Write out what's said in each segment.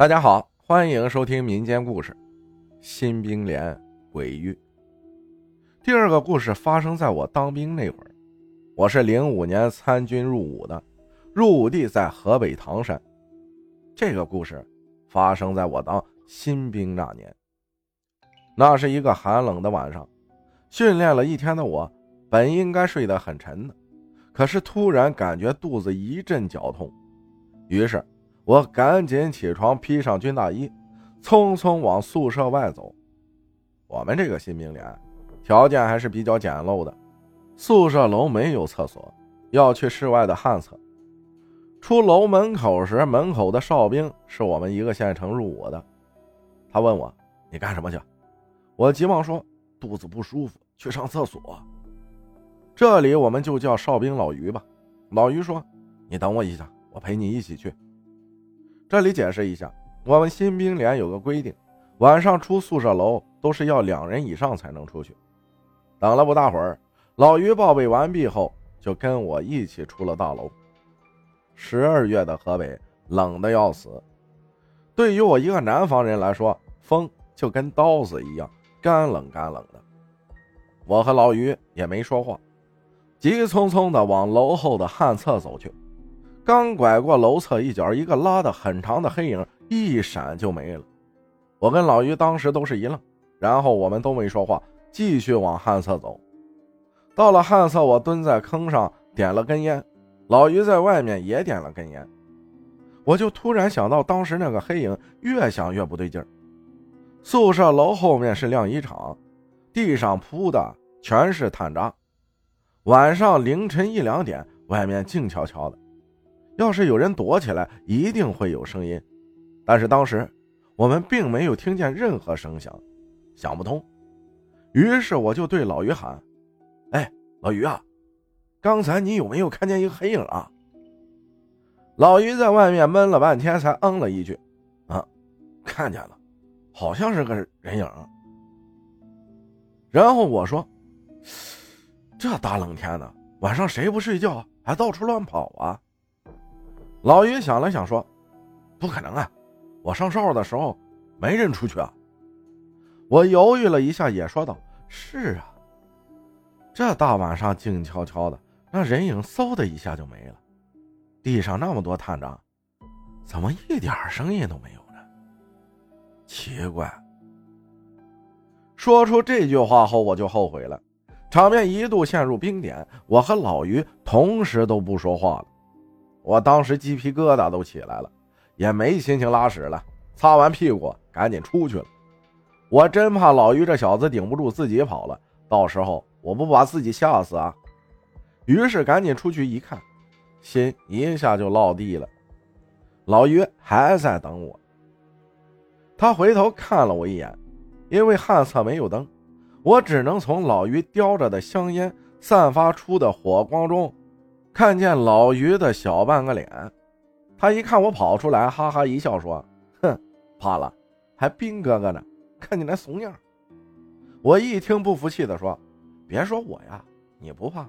大家好，欢迎收听民间故事《新兵连鬼域》。第二个故事发生在我当兵那会儿，我是零五年参军入伍的，入伍地在河北唐山。这个故事发生在我当新兵那年。那是一个寒冷的晚上，训练了一天的我，本应该睡得很沉的，可是突然感觉肚子一阵绞痛，于是。我赶紧起床，披上军大衣，匆匆往宿舍外走。我们这个新兵连条件还是比较简陋的，宿舍楼没有厕所，要去室外的旱厕。出楼门口时，门口的哨兵是我们一个县城入伍的。他问我：“你干什么去？”我急忙说：“肚子不舒服，去上厕所。”这里我们就叫哨兵老于吧。老于说：“你等我一下，我陪你一起去。”这里解释一下，我们新兵连有个规定，晚上出宿舍楼都是要两人以上才能出去。等了不大会儿，老于报备完毕后，就跟我一起出了大楼。十二月的河北冷的要死，对于我一个南方人来说，风就跟刀子一样，干冷干冷的。我和老于也没说话，急匆匆地往楼后的旱厕走去。刚拐过楼侧一角，一个拉的很长的黑影一闪就没了。我跟老于当时都是一愣，然后我们都没说话，继续往旱厕走。到了旱厕，我蹲在坑上点了根烟，老于在外面也点了根烟。我就突然想到，当时那个黑影越想越不对劲儿。宿舍楼后面是晾衣场，地上铺的全是炭渣。晚上凌晨一两点，外面静悄悄的。要是有人躲起来，一定会有声音，但是当时我们并没有听见任何声响，想不通。于是我就对老于喊：“哎，老于啊，刚才你有没有看见一个黑影啊？”老于在外面闷了半天，才嗯了一句：“啊，看见了，好像是个人影。”然后我说：“这大冷天的，晚上谁不睡觉，还到处乱跑啊？”老于想了想说：“不可能啊，我上哨的时候没人出去啊。”我犹豫了一下，也说道：“是啊，这大晚上静悄悄的，那人影嗖的一下就没了。地上那么多探长，怎么一点声音都没有呢？奇怪。”说出这句话后，我就后悔了，场面一度陷入冰点。我和老于同时都不说话了。我当时鸡皮疙瘩都起来了，也没心情拉屎了，擦完屁股赶紧出去了。我真怕老于这小子顶不住自己跑了，到时候我不把自己吓死啊！于是赶紧出去一看，心一下就落地了。老于还在等我。他回头看了我一眼，因为旱厕没有灯，我只能从老于叼着的香烟散发出的火光中。看见老于的小半个脸，他一看我跑出来，哈哈一笑说：“哼，怕了，还兵哥哥呢，看你那怂样。”我一听不服气的说：“别说我呀，你不怕？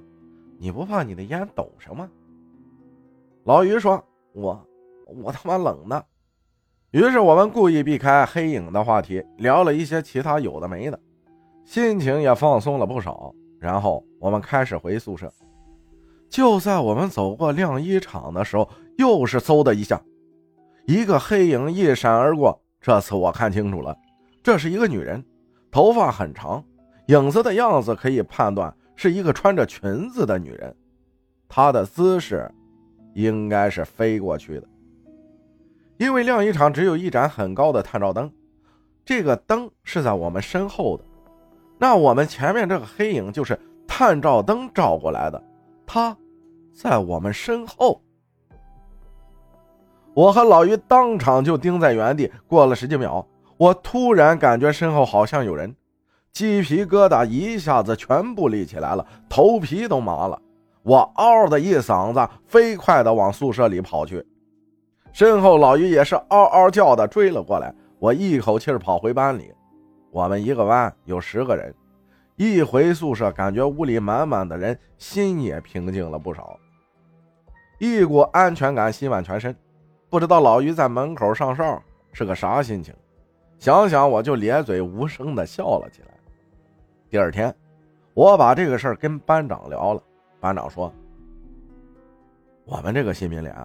你不怕你的烟抖什么？”老于说：“我，我他妈冷呢。”于是我们故意避开黑影的话题，聊了一些其他有的没的，心情也放松了不少。然后我们开始回宿舍。就在我们走过晾衣场的时候，又是嗖的一下，一个黑影一闪而过。这次我看清楚了，这是一个女人，头发很长，影子的样子可以判断是一个穿着裙子的女人。她的姿势应该是飞过去的，因为晾衣场只有一盏很高的探照灯，这个灯是在我们身后的，那我们前面这个黑影就是探照灯照过来的。他，在我们身后。我和老于当场就盯在原地。过了十几秒，我突然感觉身后好像有人，鸡皮疙瘩一下子全部立起来了，头皮都麻了。我嗷的一嗓子，飞快的往宿舍里跑去。身后老于也是嗷嗷叫的追了过来。我一口气跑回班里。我们一个班有十个人。一回宿舍，感觉屋里满满的人，心也平静了不少，一股安全感吸满全身。不知道老于在门口上哨，是个啥心情？想想我就咧嘴无声的笑了起来。第二天，我把这个事儿跟班长聊了，班长说：“我们这个新民连，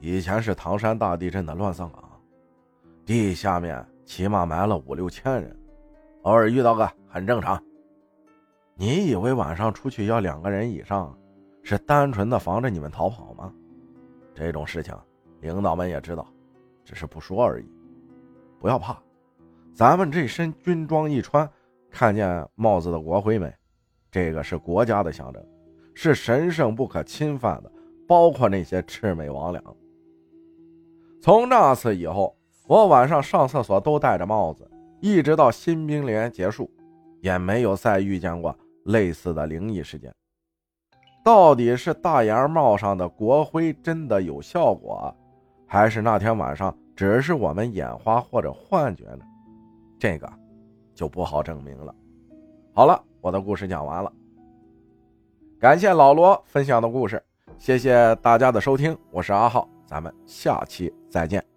以前是唐山大地震的乱葬岗，地下面起码埋了五六千人，偶尔遇到个很正常。你以为晚上出去要两个人以上，是单纯的防着你们逃跑吗？这种事情，领导们也知道，只是不说而已。不要怕，咱们这身军装一穿，看见帽子的国徽没？这个是国家的象征，是神圣不可侵犯的。”包括那些魑魅魍魉。从那次以后，我晚上上厕所都戴着帽子，一直到新兵连结束，也没有再遇见过类似的灵异事件。到底是大檐帽上的国徽真的有效果，还是那天晚上只是我们眼花或者幻觉呢？这个就不好证明了。好了，我的故事讲完了，感谢老罗分享的故事。谢谢大家的收听，我是阿浩，咱们下期再见。